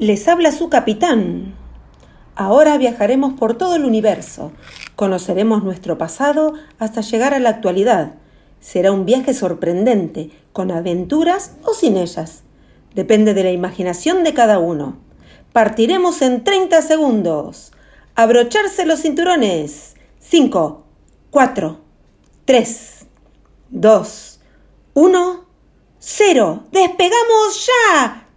Les habla su capitán. Ahora viajaremos por todo el universo. Conoceremos nuestro pasado hasta llegar a la actualidad. Será un viaje sorprendente, con aventuras o sin ellas. Depende de la imaginación de cada uno. Partiremos en 30 segundos. Abrocharse los cinturones. 5, 4, 3, 2, 1, 0. ¡Despegamos ya!